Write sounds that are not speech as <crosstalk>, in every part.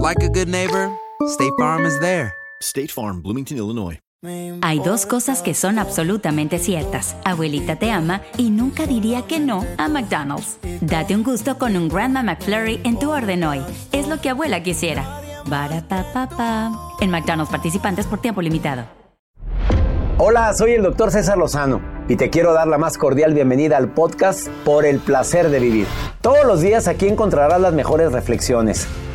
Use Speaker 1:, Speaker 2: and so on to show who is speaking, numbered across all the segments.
Speaker 1: like a good neighbor, State Farm is there.
Speaker 2: State Farm, Bloomington, Illinois.
Speaker 3: Hay dos cosas que son absolutamente ciertas. Abuelita te ama y nunca diría que no a McDonald's. Date un gusto con un Grandma McFlurry en tu orden hoy. Es lo que abuela quisiera. Barapapapa. En McDonald's participantes por tiempo limitado.
Speaker 4: Hola, soy el doctor César Lozano y te quiero dar la más cordial bienvenida al podcast Por el placer de vivir. Todos los días aquí encontrarás las mejores reflexiones,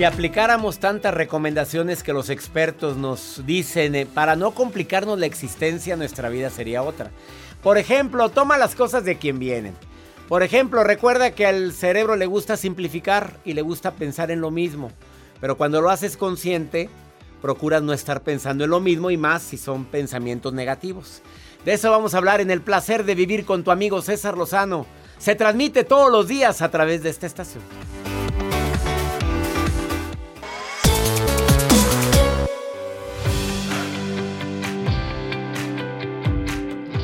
Speaker 5: Si aplicáramos tantas recomendaciones que los expertos nos dicen eh, para no complicarnos la existencia, nuestra vida sería otra. Por ejemplo, toma las cosas de quien vienen. Por ejemplo, recuerda que al cerebro le gusta simplificar y le gusta pensar en lo mismo. Pero cuando lo haces consciente, procuras no estar pensando en lo mismo y más si son pensamientos negativos. De eso vamos a hablar en el placer de vivir con tu amigo César Lozano. Se transmite todos los días a través de esta estación.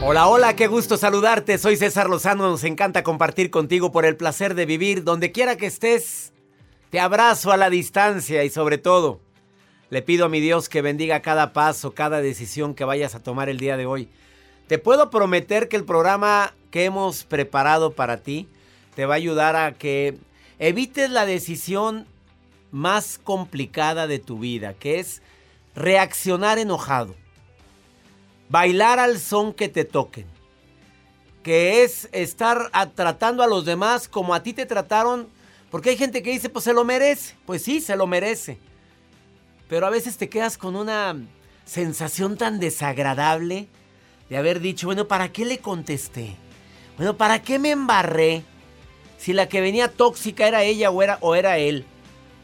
Speaker 5: Hola, hola, qué gusto saludarte. Soy César Lozano. Nos encanta compartir contigo por el placer de vivir. Donde quiera que estés, te abrazo a la distancia y sobre todo, le pido a mi Dios que bendiga cada paso, cada decisión que vayas a tomar el día de hoy. Te puedo prometer que el programa que hemos preparado para ti te va a ayudar a que evites la decisión más complicada de tu vida, que es reaccionar enojado. Bailar al son que te toquen. Que es estar a- tratando a los demás como a ti te trataron. Porque hay gente que dice, pues se lo merece. Pues sí, se lo merece. Pero a veces te quedas con una sensación tan desagradable de haber dicho, bueno, ¿para qué le contesté? Bueno, ¿para qué me embarré? Si la que venía tóxica era ella o era, o era él.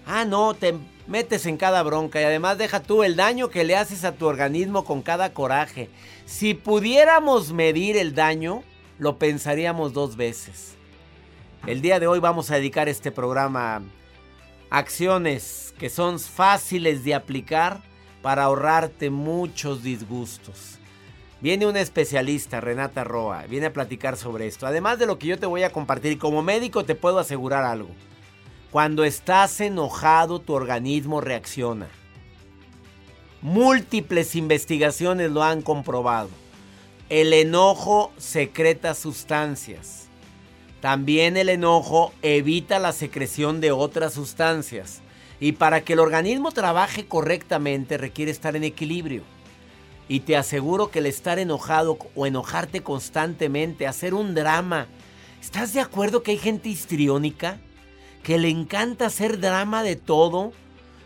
Speaker 5: Ah, no, te metes en cada bronca y además deja tú el daño que le haces a tu organismo con cada coraje. Si pudiéramos medir el daño, lo pensaríamos dos veces. El día de hoy vamos a dedicar este programa a acciones que son fáciles de aplicar para ahorrarte muchos disgustos. Viene una especialista, Renata Roa, viene a platicar sobre esto. Además de lo que yo te voy a compartir, como médico te puedo asegurar algo. Cuando estás enojado, tu organismo reacciona. Múltiples investigaciones lo han comprobado. El enojo secreta sustancias. También el enojo evita la secreción de otras sustancias. Y para que el organismo trabaje correctamente requiere estar en equilibrio. Y te aseguro que el estar enojado o enojarte constantemente, hacer un drama. ¿Estás de acuerdo que hay gente histriónica? Que le encanta hacer drama de todo.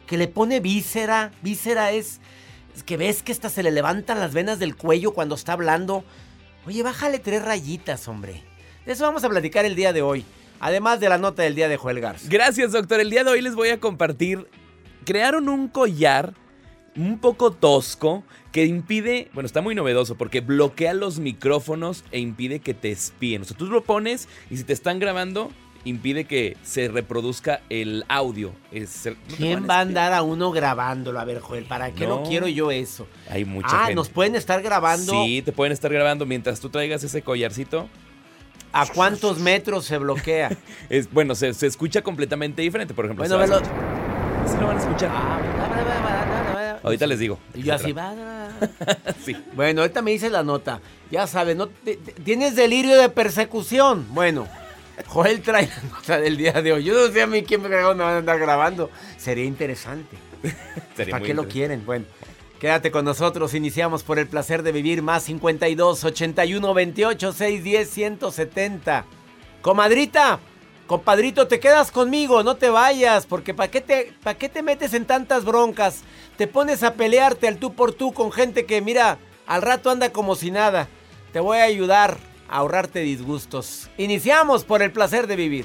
Speaker 5: Que le pone víscera. Víscera es que ves que hasta se le levantan las venas del cuello cuando está hablando. Oye, bájale tres rayitas, hombre. De eso vamos a platicar el día de hoy. Además de la nota del día de Joel Garza.
Speaker 6: Gracias, doctor. El día de hoy les voy a compartir. Crearon un collar un poco tosco que impide, bueno, está muy novedoso porque bloquea los micrófonos e impide que te espíen. O sea, tú lo pones y si te están grabando, impide que se reproduzca el audio.
Speaker 5: ¿Quién va a andar a uno grabándolo? A ver, Joel, ¿para qué no, quiero yo eso?
Speaker 6: Hay mucha
Speaker 5: ah,
Speaker 6: gente.
Speaker 5: nos pueden estar grabando.
Speaker 6: Sí, te pueden estar grabando mientras tú traigas ese collarcito.
Speaker 5: ¿A cuántos metros se bloquea? <laughs>
Speaker 6: es, bueno, se, escucha completamente diferente, por ejemplo.
Speaker 5: Bueno, velo.
Speaker 6: Sí lo van a escuchar. Ahorita les digo.
Speaker 5: Y yo así va. <laughs> sí. Bueno, ahorita me dice la nota. Ya sabes, ¿no? ¿tienes delirio de persecución? Bueno, Joel trae la nota del día de hoy. Yo no sé a mí quién me, van a andar grabando. Sería interesante. <laughs> ¿Para qué lo quieren? Bueno. Quédate con nosotros, iniciamos por el placer de vivir más 52 81 28 610 170. Comadrita, compadrito, te quedas conmigo, no te vayas, porque ¿para qué, te, ¿para qué te metes en tantas broncas? Te pones a pelearte al tú por tú con gente que, mira, al rato anda como si nada. Te voy a ayudar ahorrarte disgustos. Iniciamos por el placer de vivir.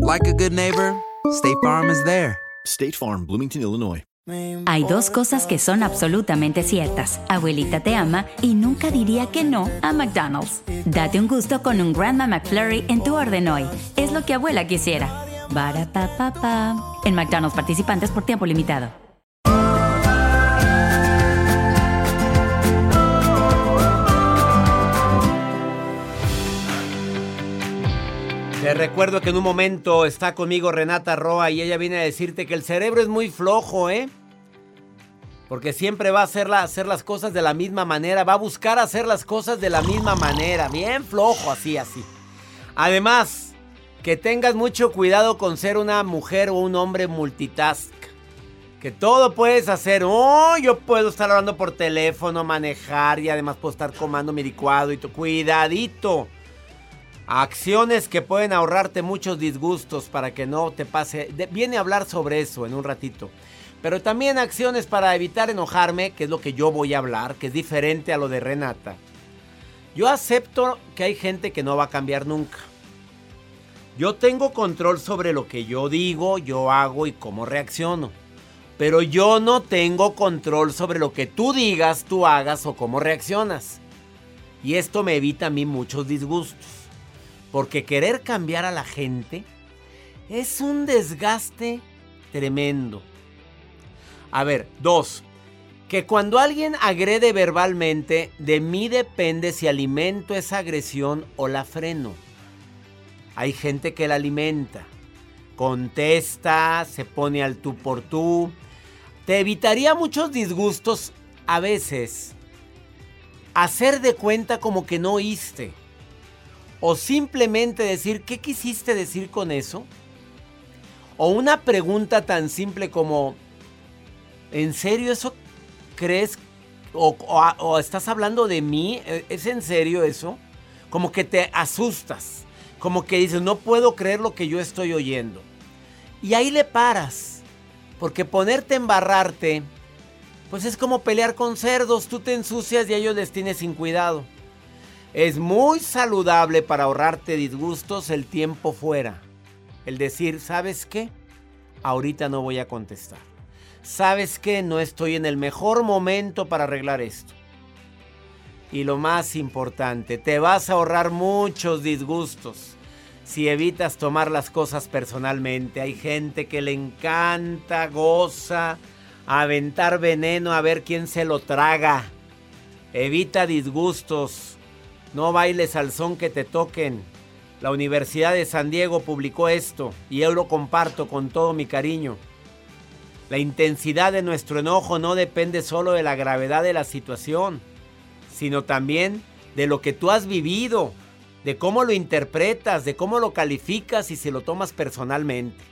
Speaker 1: like a good neighbor, State Farm is there.
Speaker 2: State Farm, Bloomington, Illinois.
Speaker 3: Hay dos cosas que son absolutamente ciertas. Abuelita te ama y nunca diría que no a McDonald's. Date un gusto con un Grandma McFlurry en tu orden hoy. Es lo que abuela quisiera. En McDonald's participantes por tiempo limitado.
Speaker 5: Te recuerdo que en un momento está conmigo Renata Roa y ella viene a decirte que el cerebro es muy flojo, ¿eh? Porque siempre va a hacer, hacer las cosas de la misma manera, va a buscar hacer las cosas de la misma manera, bien flojo, así, así. Además, que tengas mucho cuidado con ser una mujer o un hombre multitask. Que todo puedes hacer. Oh, yo puedo estar hablando por teléfono, manejar y además puedo estar comando mi licuado y tu cuidadito. Acciones que pueden ahorrarte muchos disgustos para que no te pase. viene a hablar sobre eso en un ratito. Pero también acciones para evitar enojarme, que es lo que yo voy a hablar, que es diferente a lo de Renata. Yo acepto que hay gente que no va a cambiar nunca. Yo tengo control sobre lo que yo digo, yo hago y cómo reacciono. Pero yo no tengo control sobre lo que tú digas, tú hagas o cómo reaccionas. Y esto me evita a mí muchos disgustos. Porque querer cambiar a la gente es un desgaste tremendo. A ver, dos. Que cuando alguien agrede verbalmente, de mí depende si alimento esa agresión o la freno. Hay gente que la alimenta. Contesta, se pone al tú por tú. Te evitaría muchos disgustos a veces. Hacer de cuenta como que no oíste. O simplemente decir, ¿qué quisiste decir con eso? O una pregunta tan simple como, ¿en serio eso crees o, estás hablando de mí, ¿E- ¿es en serio eso? Como que te asustas, como que dices, no puedo creer lo que yo estoy oyendo. Y ahí le paras, porque ponerte a embarrarte, pues es como pelear con cerdos, tú te ensucias y a ellos les tienes sin cuidado. Es muy saludable para ahorrarte disgustos el tiempo fuera. El decir, ¿sabes qué? Ahorita no voy a contestar. ¿Sabes qué? No estoy en el mejor momento para arreglar esto. Y lo más importante, te vas a ahorrar muchos disgustos si evitas tomar las cosas personalmente. Hay gente que le encanta, goza, aventar veneno a ver quién se lo traga. Evita disgustos. No bailes al son que te toquen. La Universidad de San Diego publicó esto y yo lo comparto con todo mi cariño. La intensidad de nuestro enojo no depende solo de la gravedad de la situación, sino también de lo que tú has vivido, de cómo lo interpretas, de cómo lo calificas y si lo tomas personalmente.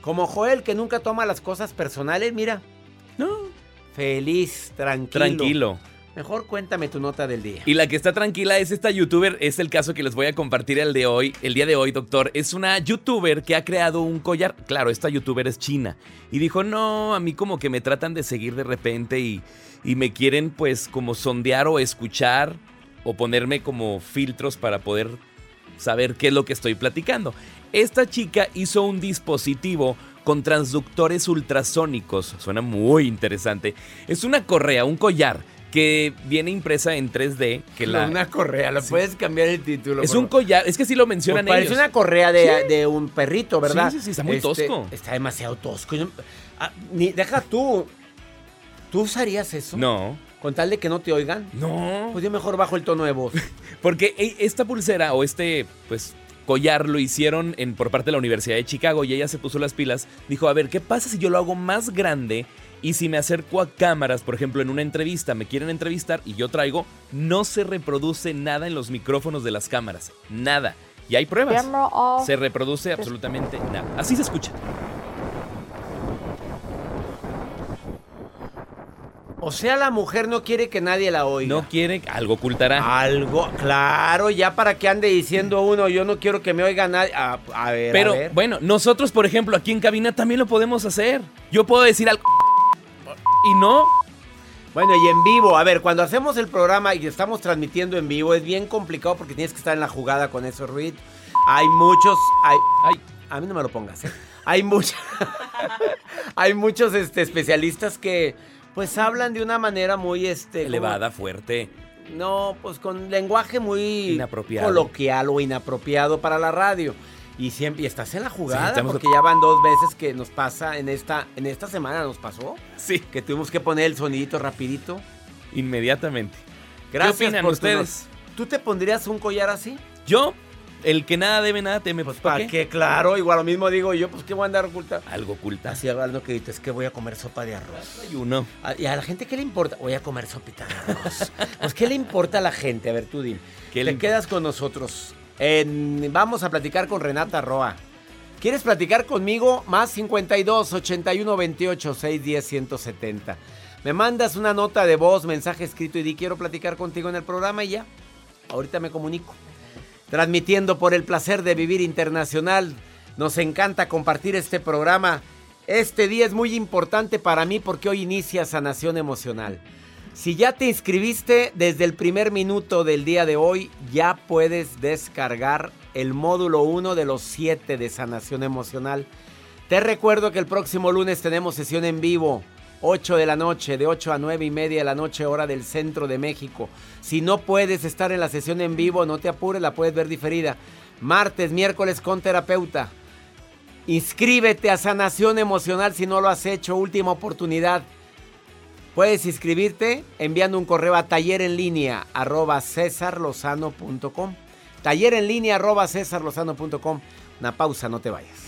Speaker 5: Como Joel que nunca toma las cosas personales, mira.
Speaker 6: No.
Speaker 5: Feliz, tranquilo.
Speaker 6: Tranquilo.
Speaker 5: Mejor cuéntame tu nota del día.
Speaker 6: Y la que está tranquila es esta youtuber, es el caso que les voy a compartir el de hoy, el día de hoy, doctor. Es una youtuber que ha creado un collar. Claro, esta youtuber es china. Y dijo, no, a mí como que me tratan de seguir de repente y, y me quieren pues como sondear o escuchar o ponerme como filtros para poder saber qué es lo que estoy platicando. Esta chica hizo un dispositivo con transductores ultrasónicos. Suena muy interesante. Es una correa, un collar que viene impresa en 3D. Que la,
Speaker 5: una correa, lo puedes cambiar el título.
Speaker 6: es un collar, es que sí lo mencionan
Speaker 5: Pues parece
Speaker 6: ellos.
Speaker 5: una correa de,
Speaker 6: Sí.
Speaker 5: de un perrito, ¿verdad?
Speaker 6: Sí, sí, sí, está muy
Speaker 5: Este,
Speaker 6: tosco.
Speaker 5: Está demasiado tosco. Ah, ni- deja tú. ¿Tú usarías eso?
Speaker 6: No,
Speaker 5: Con tal de que no te oigan.
Speaker 6: no.
Speaker 5: Pues yo mejor bajo el tono de voz. <laughs>
Speaker 6: Porque esta pulsera o este, pues, collar lo hicieron en, por parte de la Universidad de Chicago y ella se puso las pilas. Dijo, a ver, ¿qué pasa si yo lo hago más grande? Y si me acerco a cámaras, por ejemplo, en una entrevista, me quieren entrevistar y yo traigo, no se reproduce nada en los micrófonos de las cámaras. Nada. Y hay pruebas. Se reproduce absolutamente nada. Así se escucha.
Speaker 5: O sea, la mujer no quiere que nadie la oiga.
Speaker 6: No quiere, algo ocultará.
Speaker 5: Algo, claro, ya para que ande diciendo uno, yo no quiero que me oiga nadie. A, a ver,
Speaker 6: Pero
Speaker 5: a ver.
Speaker 6: bueno, nosotros, por ejemplo, aquí en cabina también lo podemos hacer. Yo puedo decir algo y no.
Speaker 5: Bueno, y en vivo, a ver, cuando hacemos el programa y estamos transmitiendo en vivo, es bien complicado porque tienes que estar en la jugada con esos ruidos. Hay muchos, hay,
Speaker 6: Ay,
Speaker 5: a mí no me lo pongas, ¿eh? Hay muchos, <laughs> hay muchos este, especialistas que, pues, hablan de una manera muy, este,
Speaker 6: elevada, fuerte.
Speaker 5: No, pues con lenguaje muy
Speaker 6: Inapropiado.
Speaker 5: coloquial o inapropiado para la radio. Y siempre y estás en la jugada porque ya van dos veces que nos pasa en esta en esta semana nos pasó
Speaker 6: Sí,
Speaker 5: que tuvimos que poner el sonidito rapidito.
Speaker 6: inmediatamente.
Speaker 5: Gracias
Speaker 6: ¿Qué opinan
Speaker 5: por
Speaker 6: ustedes?
Speaker 5: ¿Tú te pondrías un collar así?
Speaker 6: Yo, el que nada debe, nada teme. Pues, ¿para
Speaker 5: ¿Para
Speaker 6: qué?
Speaker 5: qué? Claro, igual lo mismo digo yo, pues qué voy a andar oculta.
Speaker 6: Algo oculta.
Speaker 5: Así hablando que es que voy a comer sopa de arroz.
Speaker 6: Hay uno.
Speaker 5: Ah, ¿Y a la gente qué le importa? Voy a comer sopita de arroz. pues, ¿qué le importa a la gente? A ver, tú dime.
Speaker 6: ¿Qué
Speaker 5: Te
Speaker 6: le
Speaker 5: quedas con nosotros. Vamos a platicar con Renata Roa. ¿Quieres platicar conmigo? Más 52 81 28 610 170. Me mandas una nota de voz, mensaje escrito y di quiero platicar contigo en el programa y ya. Ahorita me comunico. Transmitiendo por el placer de vivir internacional. Nos encanta compartir este programa. Este día es muy importante para mí porque hoy inicia Sanación Emocional. Si ya te inscribiste desde el primer minuto del día de hoy, ya puedes descargar el módulo 1 de los 7 de Sanación Emocional. Te recuerdo que el próximo lunes tenemos sesión en vivo, 8 de la noche, de 8 a 9 y media de la noche, hora del centro de México. Si no puedes estar en la sesión en vivo, no te apures, la puedes ver diferida. Martes, miércoles con terapeuta. Inscríbete a Sanación Emocional si no lo has hecho, última oportunidad. Puedes inscribirte enviando un correo a taller en línea arroba. Taller en línea arroba. Una pausa, no te vayas.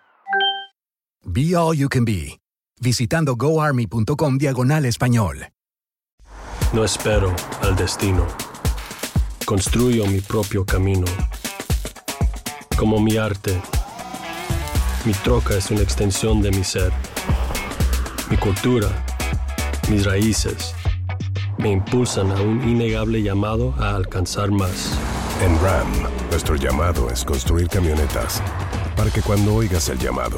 Speaker 7: Be All You Can Be, visitando goarmy.com diagonal español.
Speaker 8: No espero al destino. Construyo mi propio camino. Como mi arte, mi troca es una extensión de mi ser. Mi cultura, mis raíces, me impulsan a un innegable llamado a alcanzar más.
Speaker 9: En RAM, nuestro llamado es construir camionetas para que cuando oigas el llamado,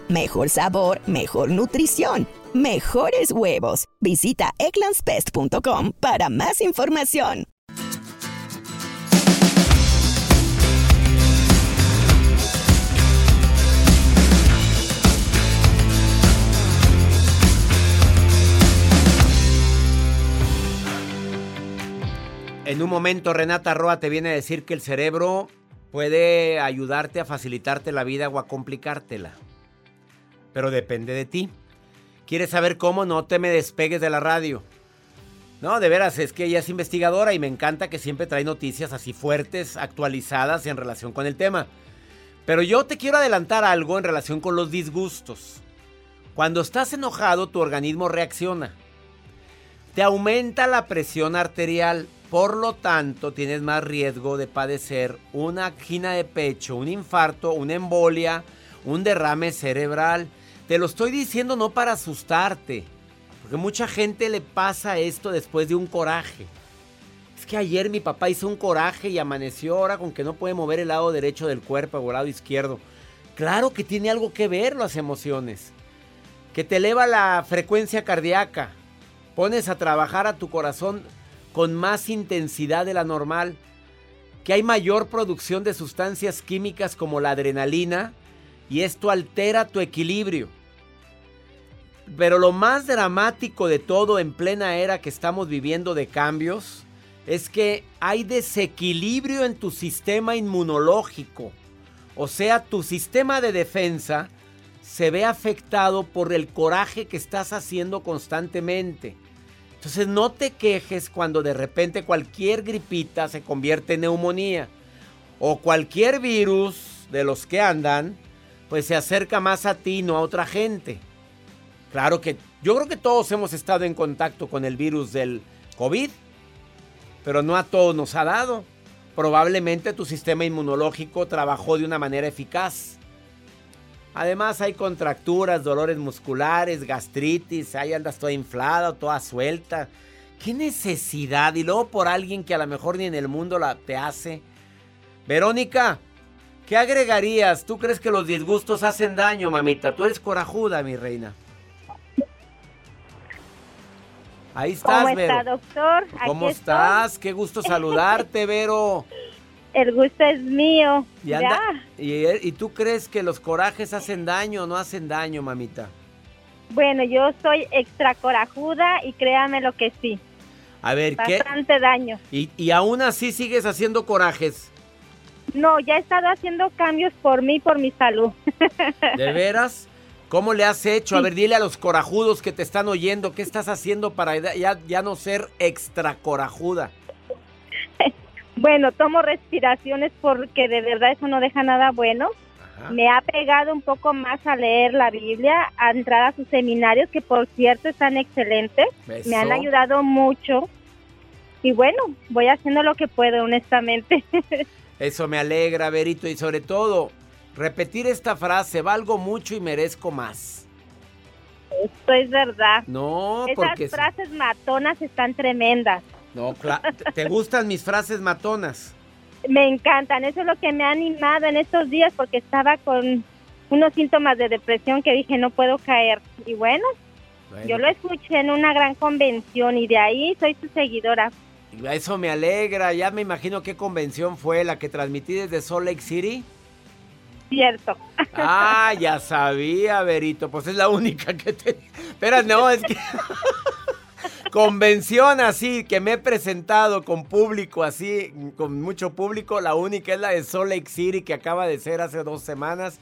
Speaker 10: mejor sabor, mejor nutrición. Mejores huevos. Visita egglandsbest.com para más información.
Speaker 5: En un momento Renata Roa te viene a decir que el cerebro puede ayudarte a facilitarte la vida o a complicártela. Pero depende de ti. ¿Quieres saber cómo? No te me despegues de la radio. No, de veras, es que ella es investigadora y me encanta que siempre trae noticias así fuertes, actualizadas en relación con el tema. Pero yo te quiero adelantar algo en relación con los disgustos. Cuando estás enojado, tu organismo reacciona. Te aumenta la presión arterial, por lo tanto tienes más riesgo de padecer una angina de pecho, un infarto, una embolia, un derrame cerebral. Te lo estoy diciendo no para asustarte, porque mucha gente le pasa esto después de un coraje. Es que ayer mi papá hizo un coraje y amaneció ahora con que no puede mover el lado derecho del cuerpo o el lado izquierdo. Claro que tiene algo que ver las emociones. Que te eleva la frecuencia cardíaca. Pones a trabajar a tu corazón con más intensidad de la normal. Que hay mayor producción de sustancias químicas como la adrenalina y esto altera tu equilibrio. Pero lo más dramático de todo en plena era que estamos viviendo de cambios es que hay desequilibrio en tu sistema inmunológico. O sea, tu sistema de defensa se ve afectado por el coraje que estás haciendo constantemente. Entonces no te quejes cuando de repente cualquier gripita se convierte en neumonía. O cualquier virus de los que andan, pues se acerca más a ti, no a otra gente. Claro que yo creo que todos hemos estado en contacto con el virus del COVID, pero no a todos nos ha dado. Probablemente tu sistema inmunológico trabajó de una manera eficaz. Además hay contracturas, dolores musculares, gastritis, ahí andas toda inflada, toda suelta. ¿Qué necesidad? Y luego por alguien que a lo mejor ni en el mundo la te hace. Verónica, ¿qué agregarías? ¿Tú crees que los disgustos hacen daño, mamita? Tú eres corajuda, mi reina. Ahí estás,
Speaker 11: ¿Cómo
Speaker 5: Vero.
Speaker 11: está, doctor? Aquí
Speaker 5: ¿Cómo
Speaker 11: estoy.
Speaker 5: estás? Qué gusto <laughs> saludarte, Vero.
Speaker 11: El gusto es mío.
Speaker 5: Y, anda- y, ¿Y tú crees que los corajes hacen daño o no hacen daño, mamita?
Speaker 11: Bueno, yo soy extra corajuda y créame lo que sí.
Speaker 5: A ver, ¿qué?
Speaker 11: Bastante daño.
Speaker 5: Y, y aún así sigues haciendo corajes.
Speaker 11: No, ya he estado haciendo cambios por mí, por mi salud. <laughs>
Speaker 5: ¿De veras? ¿Cómo le has hecho? A ver, dile a los corajudos que te están oyendo, ¿qué estás haciendo para ya, ya no ser extra corajuda? <laughs>
Speaker 11: Bueno, tomo respiraciones porque de verdad eso no deja nada bueno. Me ha pegado un poco más a leer la Biblia, a entrar a sus seminarios, que por cierto están excelentes. Me han ayudado mucho. Y bueno, voy haciendo lo que puedo, honestamente. <laughs>
Speaker 5: Eso me alegra, Verito, y sobre todo, repetir esta frase, valgo mucho y merezco más.
Speaker 11: Esto es verdad.
Speaker 5: No,
Speaker 11: Esas
Speaker 5: porque...
Speaker 11: frases matonas están tremendas.
Speaker 5: No, cla- ¿te gustan mis frases matonas?
Speaker 11: Me encantan. Eso es lo que me ha animado en estos días porque estaba con unos síntomas de depresión que dije no puedo caer. Y bueno,
Speaker 5: Bueno.
Speaker 11: yo lo escuché en una gran convención y de ahí soy su seguidora.
Speaker 5: Eso me alegra, ya me imagino qué convención fue la que transmití desde Salt Lake City.
Speaker 11: Cierto.
Speaker 5: Ah, ya sabía, Verito, pues es la única que te... Espera, no, es que... <laughs> Convención así, que me he presentado con público así, con mucho público, la única es la de Salt Lake City que acaba de ser hace dos semanas.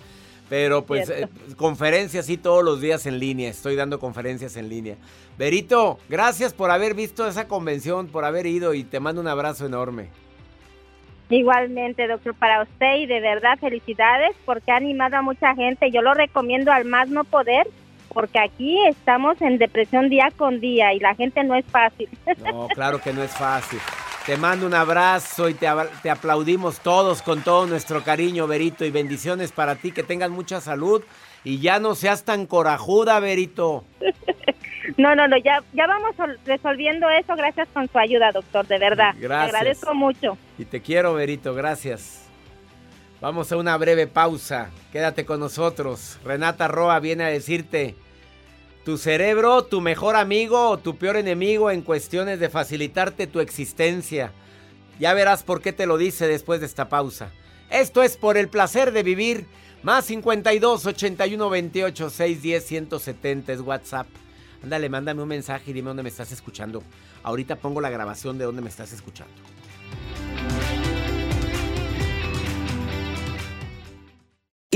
Speaker 5: Pero pues eh, conferencias sí todos los días en línea, estoy dando conferencias en línea. Verito, gracias por haber visto esa convención, por haber ido y te mando un abrazo enorme.
Speaker 11: Igualmente, doctor, para usted y de verdad felicidades porque ha animado a mucha gente. Yo lo recomiendo al más no poder porque aquí estamos en depresión día con día y la gente no es fácil. <laughs>
Speaker 5: No, claro que no es fácil. Te mando un abrazo y te, te aplaudimos todos con todo nuestro cariño, Verito, y bendiciones para ti, que tengas mucha salud y ya no seas tan corajuda, Verito. <laughs>
Speaker 11: No, no, no, ya, ya vamos sol- resolviendo eso gracias con su ayuda, doctor, de verdad.
Speaker 5: Gracias.
Speaker 11: Te agradezco mucho.
Speaker 5: Y te quiero, Verito, gracias. Vamos a una breve pausa. Quédate con nosotros. Renata Roa viene a decirte, tu cerebro, tu mejor amigo o tu peor enemigo en cuestiones de facilitarte tu existencia. Ya verás por qué te lo dice después de esta pausa. Esto es por el placer de vivir. Más 52 81 28 610 170 es WhatsApp. Ándale, mándame un mensaje y dime dónde me estás escuchando. Ahorita pongo la grabación de dónde me estás escuchando.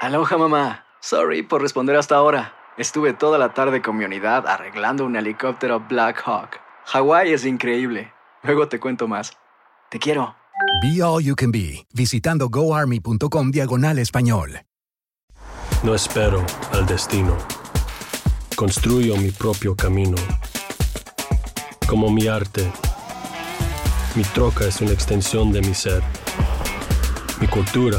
Speaker 12: Aloha mamá. Sorry por responder hasta ahora. Estuve toda la tarde con mi unidad arreglando un helicóptero Black Hawk. Hawái es increíble. Luego te cuento más. Te quiero.
Speaker 7: Be All You Can Be, visitando goarmy.com diagonal español.
Speaker 8: No espero al destino. Construyo mi propio camino. Como mi arte, mi troca es una extensión de mi ser. Mi cultura,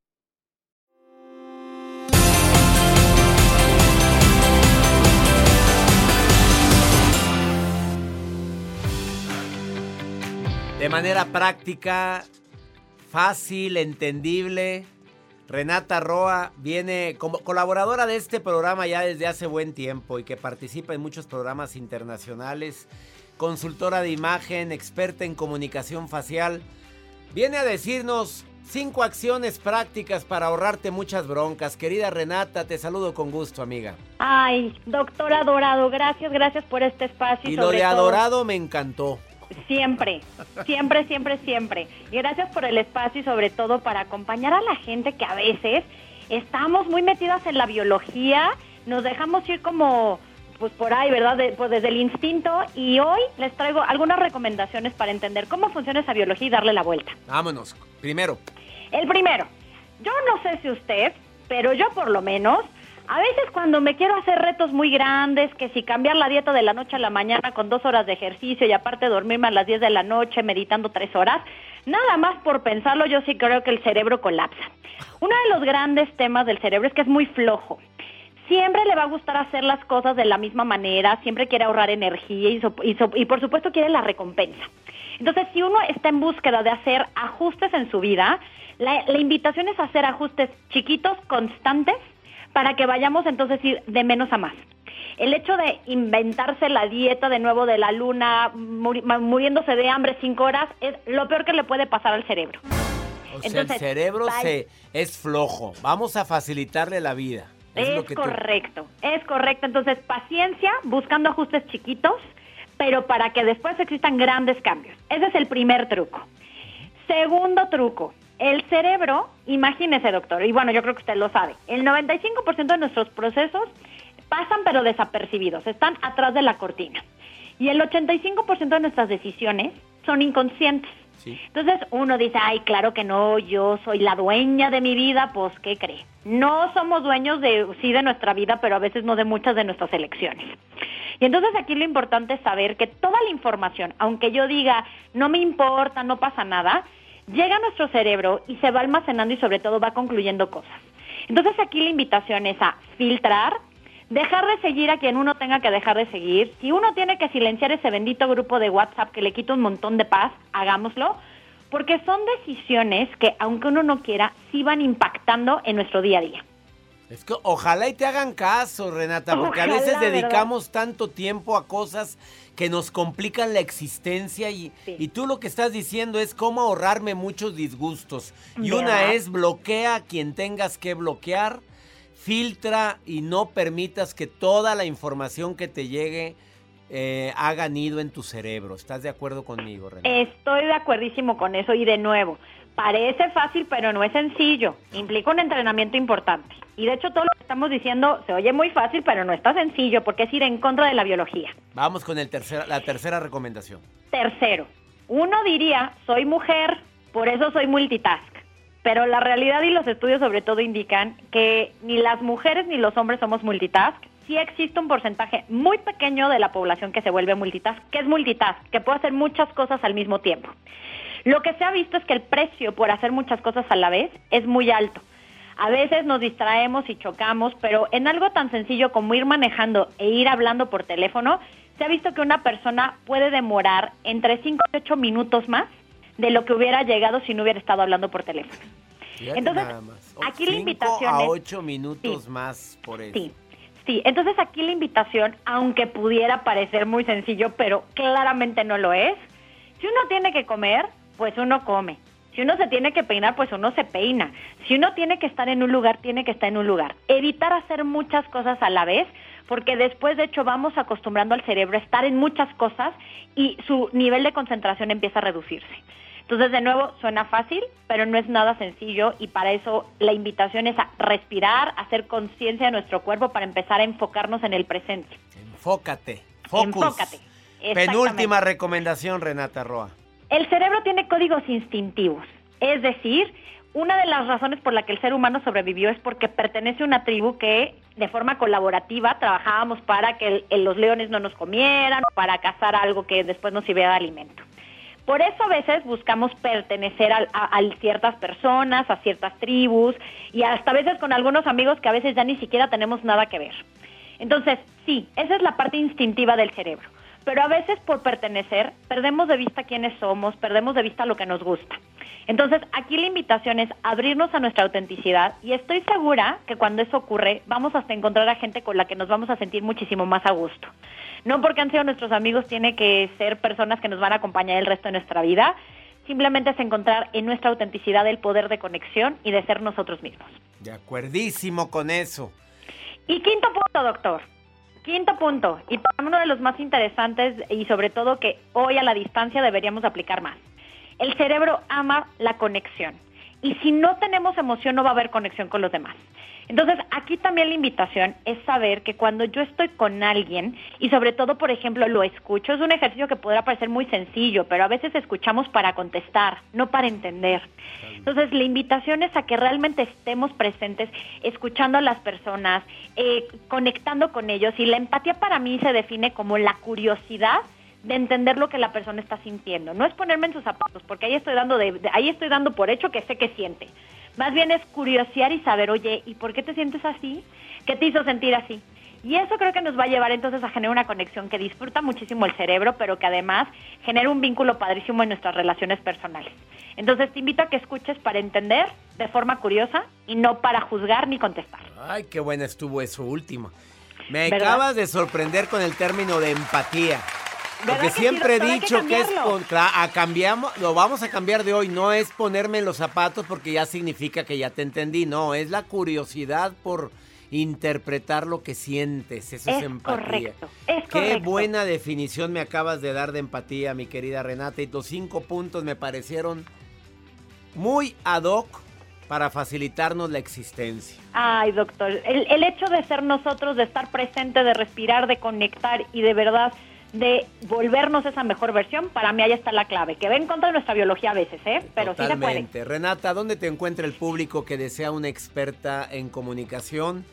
Speaker 5: De manera práctica, fácil, entendible. Renata Roa viene como colaboradora de este programa ya desde hace buen tiempo y que participa en muchos programas internacionales. Consultora de imagen, experta en comunicación facial. Viene a decirnos cinco acciones prácticas para ahorrarte muchas broncas. Querida Renata, te saludo con gusto, amiga.
Speaker 13: Ay, doctor adorado, gracias, gracias por este espacio.
Speaker 5: Y lo de
Speaker 13: todo-
Speaker 5: adorado me encantó.
Speaker 13: Siempre, siempre, siempre, siempre. Y gracias por el espacio y sobre todo para acompañar a la gente que a veces estamos muy metidas en la biología, nos dejamos ir como pues por ahí, ¿verdad? De- pues desde el instinto y hoy les traigo algunas recomendaciones para entender cómo funciona esa biología y darle la vuelta.
Speaker 5: Vámonos. Primero,
Speaker 13: El primero, yo no sé si usted, pero yo por lo menos, a veces cuando me quiero hacer retos muy grandes, que si cambiar la dieta de la noche a la mañana con dos horas de ejercicio y aparte dormirme a las 10 de la noche meditando tres horas, nada más por pensarlo yo sí creo que el cerebro colapsa. Uno de los grandes temas del cerebro es que es muy flojo. Siempre le va a gustar hacer las cosas de la misma manera, siempre quiere ahorrar energía y, y so- y por supuesto quiere la recompensa. Entonces, si uno está en búsqueda de hacer ajustes en su vida, la, la invitación es hacer ajustes chiquitos, constantes, para que vayamos entonces ir de menos a más. El hecho de inventarse la dieta de nuevo de la luna, muri- muriéndose de hambre cinco horas, es lo peor que le puede pasar al cerebro.
Speaker 5: o sea,
Speaker 13: Entonces,
Speaker 5: el cerebro se es flojo. Vamos a facilitarle la vida. Es,
Speaker 13: Es,
Speaker 5: lo que tú-
Speaker 13: correcto, es correcto. Entonces, paciencia, buscando ajustes chiquitos, pero para que después existan grandes cambios. Ese es el primer truco. Segundo truco, el cerebro, imagínese doctor, y bueno, yo creo que usted lo sabe, el 95% de nuestros procesos pasan pero desapercibidos, están atrás de la cortina. Y el 85% de nuestras decisiones son inconscientes. Entonces uno dice, ay, claro que no, yo soy la dueña de mi vida, pues, ¿qué cree? No somos dueños de, sí, de nuestra vida, pero a veces no de muchas de nuestras elecciones. Y entonces aquí lo importante es saber que toda la información, aunque yo diga, no me importa, no pasa nada, llega a nuestro cerebro y se va almacenando y sobre todo va concluyendo cosas. Entonces aquí la invitación es a filtrar, dejar de seguir a quien uno tenga que dejar de seguir. Si uno tiene que silenciar ese bendito grupo de WhatsApp que le quita un montón de paz, hagámoslo, porque son decisiones que, aunque uno no quiera, sí van impactando en nuestro día a día.
Speaker 5: Es que ojalá y te hagan caso, Renata, porque a veces
Speaker 13: ¿verdad?
Speaker 5: dedicamos tanto tiempo a cosas que nos complican la existencia y, y tú lo que estás diciendo es cómo ahorrarme muchos disgustos. Y una es bloquea a quien tengas que bloquear, filtra y no permitas que toda la información que te llegue eh, haga nido en tu cerebro. ¿Estás de acuerdo conmigo, Renata?
Speaker 13: Estoy de acuerdísimo con eso y de nuevo, parece fácil pero no es sencillo, implica un entrenamiento importante. Y de hecho todo lo que estamos diciendo se oye muy fácil pero no está sencillo porque es ir en contra de la biología.
Speaker 5: Vamos con el tercer- la tercera recomendación.
Speaker 13: Tercero, uno diría, soy mujer, por eso soy multitask. Pero la realidad y los estudios sobre todo indican que ni las mujeres ni los hombres somos multitask. Sí existe un porcentaje muy pequeño de la población que se vuelve multitask, que es multitask, que puede hacer muchas cosas al mismo tiempo. Lo que se ha visto es que el precio por hacer muchas cosas a la vez es muy alto. A veces nos distraemos y chocamos, pero en algo tan sencillo como ir manejando e ir hablando por teléfono, se ha visto que una persona puede demorar entre 5 y 8 minutos más de lo que hubiera llegado si no hubiera estado hablando por teléfono.
Speaker 5: Fíjate
Speaker 13: Entonces,
Speaker 5: nada más.
Speaker 13: aquí la invitación
Speaker 5: a
Speaker 13: es-
Speaker 5: ocho minutos más por eso.
Speaker 13: Sí, sí. Entonces aquí la invitación, aunque pudiera parecer muy sencillo, pero claramente no lo es. Si uno tiene que comer, pues uno come. Si uno se tiene que peinar, pues uno se peina. Si uno tiene que estar en un lugar, tiene que estar en un lugar. Evitar hacer muchas cosas a la vez, porque después, de hecho, vamos acostumbrando al cerebro a estar en muchas cosas y su nivel de concentración empieza a reducirse. Entonces, de nuevo, suena fácil, pero no es nada sencillo y para eso la invitación es a respirar, a hacer conciencia de nuestro cuerpo para empezar a enfocarnos en el presente.
Speaker 5: Enfócate. Focus.
Speaker 13: Enfócate.
Speaker 5: Penúltima recomendación, Renata Roa.
Speaker 13: El cerebro tiene códigos instintivos, es decir, una de las razones por la que el ser humano sobrevivió es porque pertenece a una tribu que de forma colaborativa trabajábamos para que los leones no nos comieran, para cazar algo que después nos sirviera de alimento. Por eso a veces buscamos pertenecer a, a ciertas personas, a ciertas tribus y hasta a veces con algunos amigos que a veces ya ni siquiera tenemos nada que ver. Entonces, sí, esa es la parte instintiva del cerebro. Pero a veces por pertenecer perdemos de vista quiénes somos, perdemos de vista lo que nos gusta. Entonces, aquí la invitación es abrirnos a nuestra autenticidad y estoy segura que cuando eso ocurre vamos hasta encontrar a gente con la que nos vamos a sentir muchísimo más a gusto. No porque han sido nuestros amigos tiene que ser personas que nos van a acompañar el resto de nuestra vida, simplemente es encontrar en nuestra autenticidad el poder de conexión y de ser nosotros mismos.
Speaker 5: De acuerdísimo con eso.
Speaker 13: Y quinto punto, doctor. Quinto punto, y uno de los más interesantes y sobre todo que hoy a la distancia deberíamos aplicar más. El cerebro ama la conexión Y si no tenemos emoción, no va a haber conexión con los demás. Entonces, aquí también la invitación es saber que cuando yo estoy con alguien, y sobre todo, por ejemplo, lo escucho, es un ejercicio que podrá parecer muy sencillo, pero a veces escuchamos para contestar, no para entender. Entonces, la invitación es a que realmente estemos presentes, escuchando a las personas, eh, conectando con ellos, y la empatía para mí se define como la curiosidad de entender lo que la persona está sintiendo. No es ponerme en sus zapatos, porque ahí estoy dando de, ahí estoy dando por hecho que sé que siente. Más bien es curiosear y saber, oye, ¿y por qué te sientes así? ¿Qué te hizo sentir así? Y eso creo que nos va a llevar entonces a generar una conexión que disfruta muchísimo el cerebro, pero que además genera un vínculo padrísimo en nuestras relaciones personales. Entonces te invito a que escuches para entender de forma curiosa y no para juzgar ni contestar.
Speaker 5: Ay, qué buena estuvo eso último. Me acabas de sorprender con el término de empatía. Porque siempre he dicho que, es contra, a cambiamos, lo vamos a cambiar de hoy, no es ponerme en los zapatos porque ya significa que ya te entendí, no, es la curiosidad por interpretar lo que sientes, eso es, empatía.
Speaker 13: Correcto, es
Speaker 5: Qué buena definición me acabas de dar de empatía, mi querida Renata, y los cinco puntos me parecieron muy ad hoc para facilitarnos la existencia.
Speaker 13: Ay, doctor, el, el hecho de ser nosotros, de estar presente, de respirar, de conectar y de verdad de volvernos esa mejor versión, para mí ahí está la clave, que va en contra de nuestra biología a veces, ¿eh? Pero sí se puede.
Speaker 5: Renata, ¿dónde te encuentra el público que desea una experta en comunicación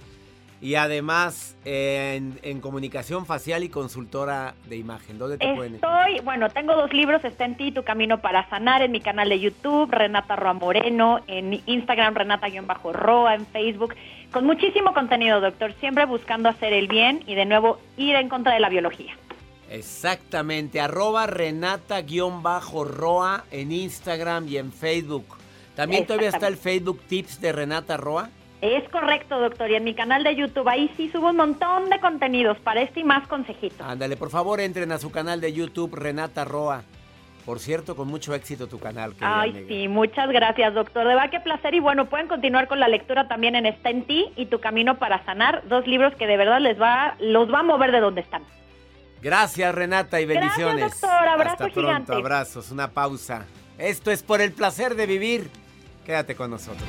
Speaker 5: y además en, comunicación facial y consultora de imagen? ¿Dónde te
Speaker 13: pueden Estoy, bueno, tengo dos libros, está en ti, Tu Camino para Sanar, en mi canal de YouTube, Renata Roa Moreno, en Instagram, Renata-Roa, en Facebook, con muchísimo contenido, doctor, siempre buscando hacer el bien y de nuevo ir en contra de la biología.
Speaker 5: Exactamente, arroba Renata-Roa en Instagram y en Facebook. ¿También todavía está el Facebook Tips de Renata Roa?
Speaker 13: Es correcto, doctor. Y en mi canal de YouTube, ahí sí subo un montón de contenidos para este y más consejitos.
Speaker 5: Ándale, por favor, entren a su canal de YouTube, Renata Roa. Por cierto, con mucho éxito tu canal.
Speaker 13: Ay, sí, muchas gracias, doctor. De verdad, qué placer. Y bueno, pueden continuar con la lectura también en Está en ti y Tu Camino para Sanar. Dos libros que de verdad les va, los va a mover de donde están.
Speaker 5: Gracias, Renata, y bendiciones.
Speaker 13: Gracias, doctor. Abrazo
Speaker 5: Hasta pronto, abrazos, una pausa. Esto es por el placer de vivir. Quédate con nosotros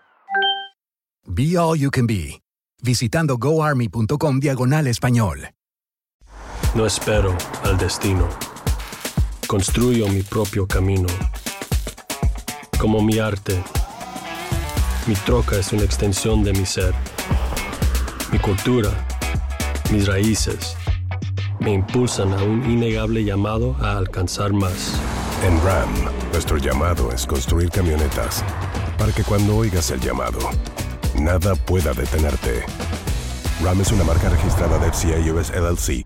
Speaker 7: Be All You Can Be, visitando goarmy.com diagonal español.
Speaker 8: No espero al destino. Construyo mi propio camino. Como mi arte, mi troca es una extensión de mi ser. Mi cultura, mis raíces, me impulsan a un innegable llamado a alcanzar más.
Speaker 9: En RAM, nuestro llamado es construir camionetas para que cuando oigas el llamado, nada pueda detenerte. Ram es una marca registrada de FCA US LLC.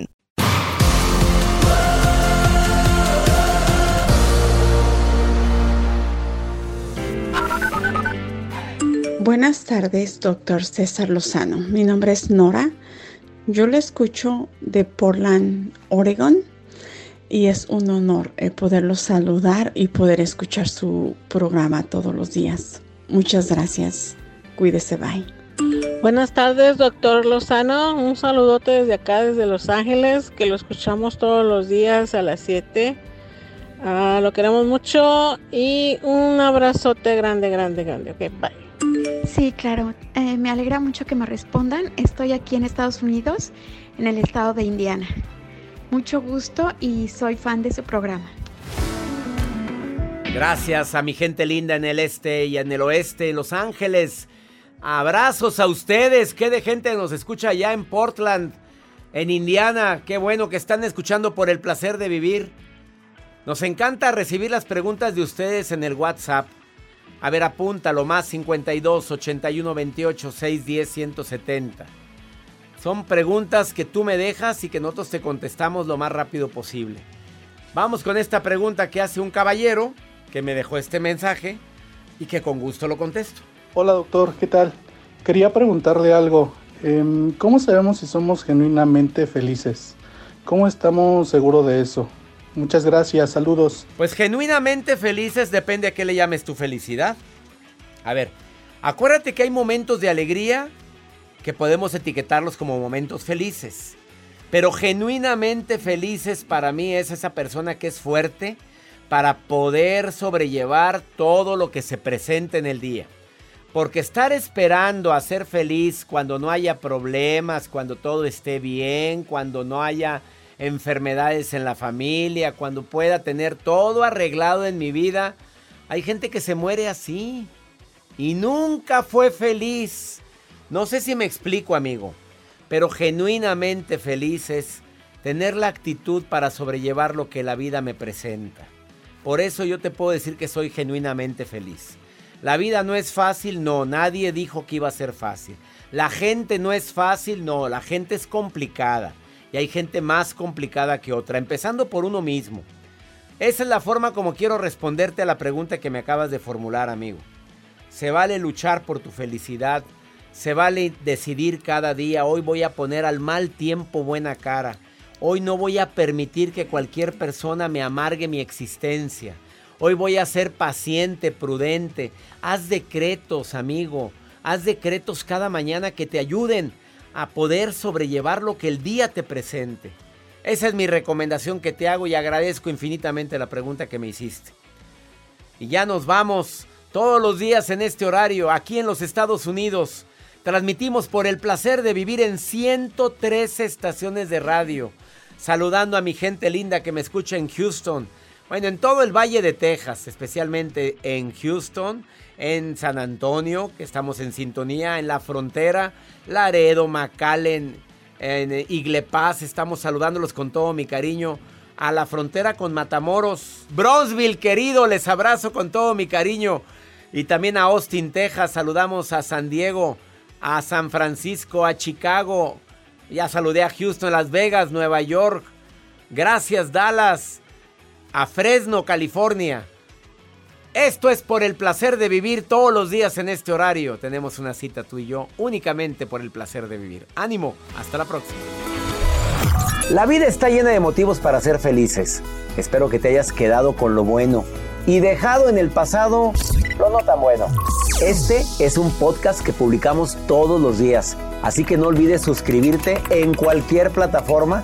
Speaker 14: Buenas tardes, doctor César Lozano. Mi nombre es Nora. Yo le escucho de Portland, Oregon, y es un honor eh, poderlo saludar y poder escuchar su programa todos los días. Muchas gracias. Cuídese, bye.
Speaker 15: Buenas tardes, doctor Lozano. Un saludote desde acá, desde Los Ángeles, que lo escuchamos todos los días a las 7. Ah, lo queremos mucho y un abrazote grande, grande, grande. Ok, bye.
Speaker 16: Sí, claro. Eh, me alegra mucho que me respondan. Estoy aquí en Estados Unidos, en el estado de Indiana. Mucho gusto y soy fan de su programa.
Speaker 5: Gracias a mi gente linda en el este y en el oeste, en Los Ángeles. Abrazos a ustedes. Qué de gente nos escucha allá en Portland, en Indiana. Qué bueno que están escuchando por el placer de vivir. Nos encanta recibir las preguntas de ustedes en el WhatsApp. A ver, apúntalo más 52 81 28 610 170. Son preguntas que tú me dejas y que nosotros te contestamos lo más rápido posible. Vamos con esta pregunta que hace un caballero que me dejó este mensaje y que con gusto lo contesto.
Speaker 17: Hola doctor, ¿qué tal? Quería preguntarle algo. Em, ¿Cómo sabemos si somos genuinamente felices? ¿Cómo estamos seguros de eso? Muchas gracias, saludos.
Speaker 5: Pues genuinamente felices depende a qué le llames tu felicidad. A ver, acuérdate que hay momentos de alegría que podemos etiquetarlos como momentos felices. Pero genuinamente felices para mí es esa persona que es fuerte para poder sobrellevar todo lo que se presente en el día. Porque estar esperando a ser feliz cuando no haya problemas, cuando todo esté bien, cuando no haya enfermedades en la familia, cuando pueda tener todo arreglado en mi vida, hay gente que se muere así y nunca fue feliz. No sé si me explico, amigo, pero genuinamente feliz es tener la actitud para sobrellevar lo que la vida me presenta. Por eso yo te puedo decir que soy genuinamente feliz. La vida no es fácil, no, nadie dijo que iba a ser fácil. La gente no es fácil, no, la gente es complicada. Y hay gente más complicada que otra, empezando por uno mismo. Esa es la forma como quiero responderte a la pregunta que me acabas de formular, amigo. Se vale luchar por tu felicidad, se vale decidir cada día, hoy voy a poner al mal tiempo buena cara, hoy no voy a permitir que cualquier persona me amargue mi existencia. Hoy voy a ser paciente, prudente. Haz decretos, amigo. Haz decretos cada mañana que te ayuden a poder sobrellevar lo que el día te presente. Esa es mi recomendación que te hago y agradezco infinitamente la pregunta que me hiciste. Y ya nos vamos todos los días en este horario, aquí en los Estados Unidos. Transmitimos por el placer de vivir en 113 estaciones de radio. Saludando a mi gente linda que me escucha en Houston, bueno, en todo el Valle de Texas, especialmente en Houston, en San Antonio, que estamos en sintonía, en la frontera, Laredo, McAllen, en Iglepaz, estamos saludándolos con todo mi cariño. A la frontera con Matamoros, Bronzeville, querido, les abrazo con todo mi cariño. Y también a Austin, Texas, saludamos a San Diego, a San Francisco, a Chicago. Ya saludé a Houston, Las Vegas, Nueva York. Gracias, Dallas a Fresno, California. Esto es por el placer de vivir todos los días en este horario. Tenemos una cita tú y yo únicamente por el placer de vivir. Ánimo, hasta la próxima.
Speaker 4: La vida está llena de motivos para ser felices. Espero que te hayas quedado con lo bueno y dejado en el pasado lo no tan bueno. Este es un podcast que publicamos todos los días, así que no olvides suscribirte en cualquier plataforma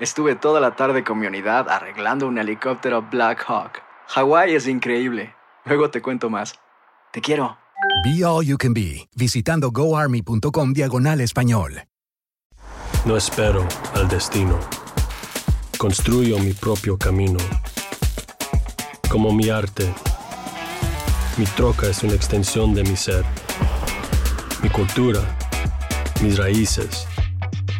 Speaker 12: Estuve toda la tarde con mi unidad arreglando un helicóptero Black Hawk. Hawái es increíble. Luego te cuento más. Te quiero.
Speaker 7: Be All You Can Be, visitando goarmy.com diagonal español.
Speaker 8: No espero al destino. Construyo mi propio camino. Como mi arte, mi troca es una extensión de mi ser. Mi cultura, mis raíces,